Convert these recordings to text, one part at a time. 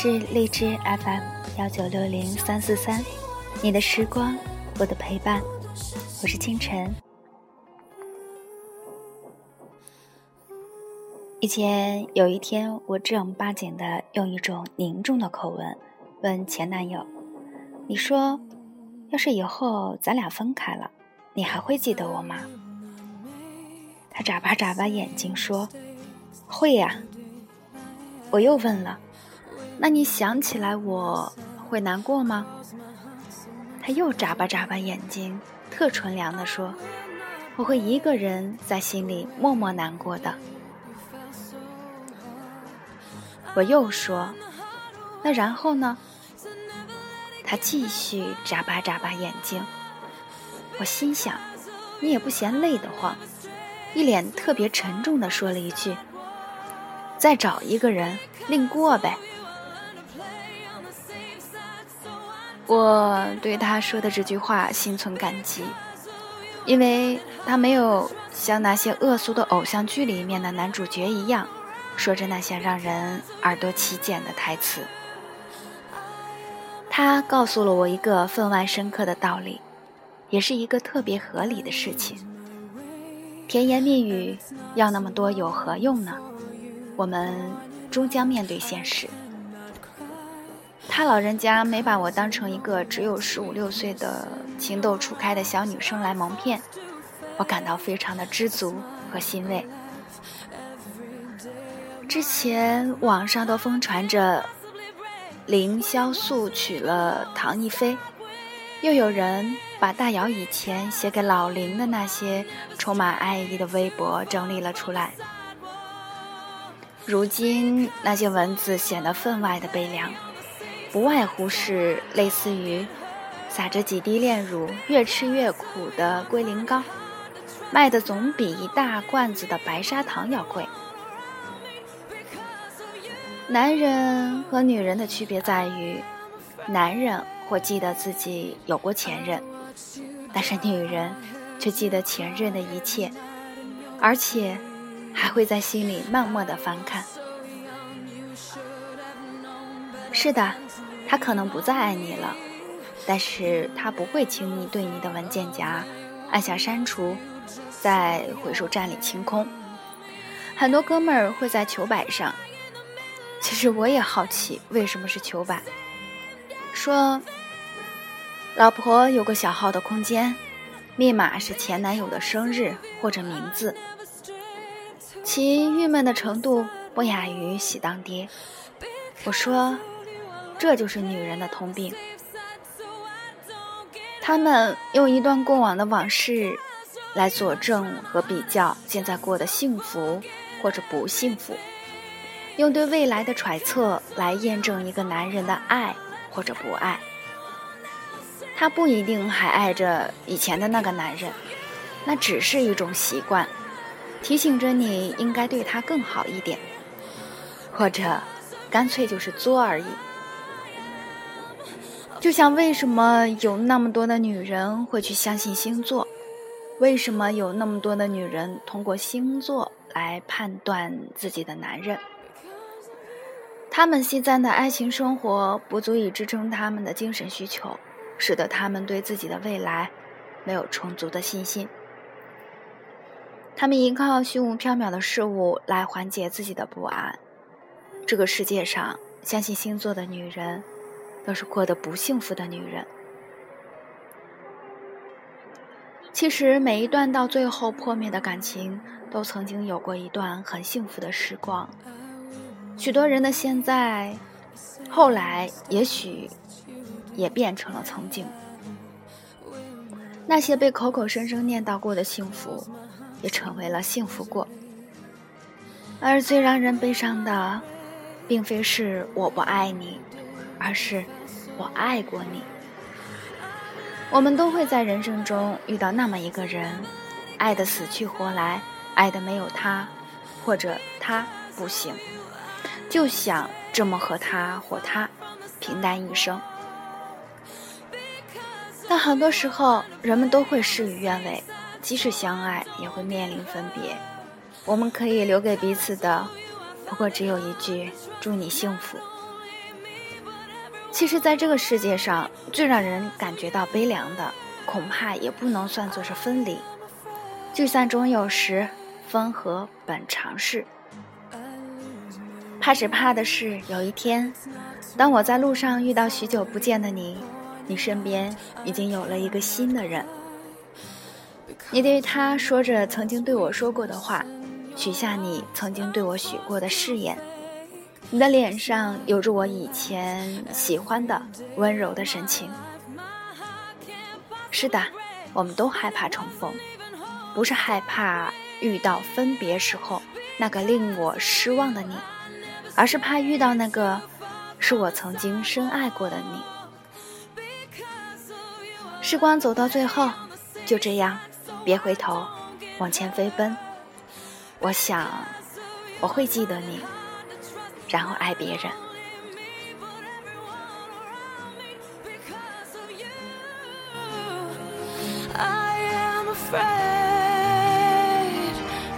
是荔枝 FM 幺九六零三四三，你的时光，我的陪伴，我是清晨。以前有一天，我正儿八经的用一种凝重的口吻问前男友：“你说，要是以后咱俩分开了，你还会记得我吗？”他眨巴眨巴眼睛说：“会呀。”我又问了。那你想起来我会难过吗？他又眨巴眨巴眼睛，特纯良的说：“我会一个人在心里默默难过的。”我又说：“那然后呢？”他继续眨巴眨巴眼睛。我心想：“你也不嫌累得慌。”一脸特别沉重的说了一句：“再找一个人另过呗。”我对他说的这句话心存感激，因为他没有像那些恶俗的偶像剧里面的男主角一样，说着那些让人耳朵起茧的台词。他告诉了我一个分外深刻的道理，也是一个特别合理的事情。甜言蜜语要那么多有何用呢？我们终将面对现实。他老人家没把我当成一个只有十五六岁的情窦初开的小女生来蒙骗，我感到非常的知足和欣慰。之前网上都疯传着凌潇肃娶了唐一菲，又有人把大姚以前写给老林的那些充满爱意的微博整理了出来，如今那些文字显得分外的悲凉。不外乎是类似于撒着几滴炼乳，越吃越苦的龟苓膏，卖的总比一大罐子的白砂糖要贵。男人和女人的区别在于，男人会记得自己有过前任，但是女人却记得前任的一切，而且还会在心里默默的翻看。是的。他可能不再爱你了，但是他不会轻易对你的文件夹按下删除，在回收站里清空。很多哥们儿会在球板上，其实我也好奇为什么是球板。说，老婆有个小号的空间，密码是前男友的生日或者名字，其郁闷的程度不亚于喜当爹。我说。这就是女人的通病，她们用一段过往的往事来佐证和比较现在过得幸福或者不幸福，用对未来的揣测来验证一个男人的爱或者不爱。他不一定还爱着以前的那个男人，那只是一种习惯，提醒着你应该对他更好一点，或者干脆就是作而已。就像为什么有那么多的女人会去相信星座？为什么有那么多的女人通过星座来判断自己的男人？他们现在的爱情生活不足以支撑他们的精神需求，使得他们对自己的未来没有充足的信心。他们依靠虚无缥缈的事物来缓解自己的不安。这个世界上，相信星座的女人。都是过得不幸福的女人。其实，每一段到最后破灭的感情，都曾经有过一段很幸福的时光。许多人的现在，后来也许也变成了曾经。那些被口口声声念叨过的幸福，也成为了幸福过。而最让人悲伤的，并非是我不爱你，而是。我爱过你。我们都会在人生中遇到那么一个人，爱的死去活来，爱的没有他，或者他不行，就想这么和他或他平淡一生。但很多时候，人们都会事与愿违，即使相爱，也会面临分别。我们可以留给彼此的，不过只有一句“祝你幸福”。其实，在这个世界上，最让人感觉到悲凉的，恐怕也不能算作是分离。聚散终有时，分合本常事。怕只怕的是，有一天，当我在路上遇到许久不见的你，你身边已经有了一个新的人。你对他说着曾经对我说过的话，许下你曾经对我许过的誓言。你的脸上有着我以前喜欢的温柔的神情。是的，我们都害怕重逢，不是害怕遇到分别时候那个令我失望的你，而是怕遇到那个是我曾经深爱过的你。时光走到最后，就这样，别回头，往前飞奔。我想，我会记得你。然后爱别人。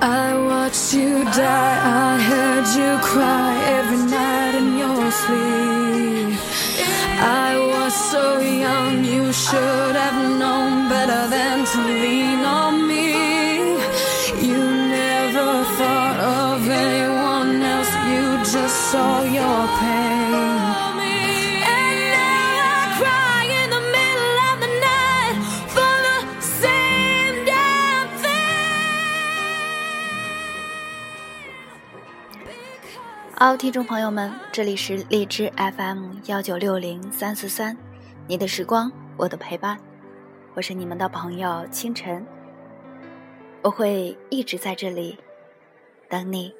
I watched you die, I heard you cry every night in your sleep. I was so young, you should have known better than to lean on me. just saw your pain. all 听众朋友们，这里是荔枝 FM 幺九六零三四三，你的时光，我的陪伴，我是你们的朋友清晨，我会一直在这里等你。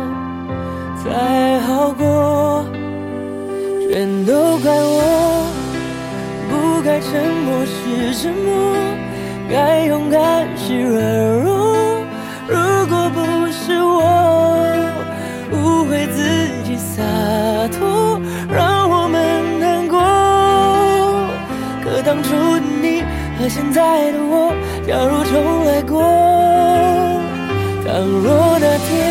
才好过，全都怪我，不该沉默是沉默，该勇敢是软弱。如果不是我误会自己洒脱，让我们难过。可当初的你和现在的我，假如重来过。倘若那天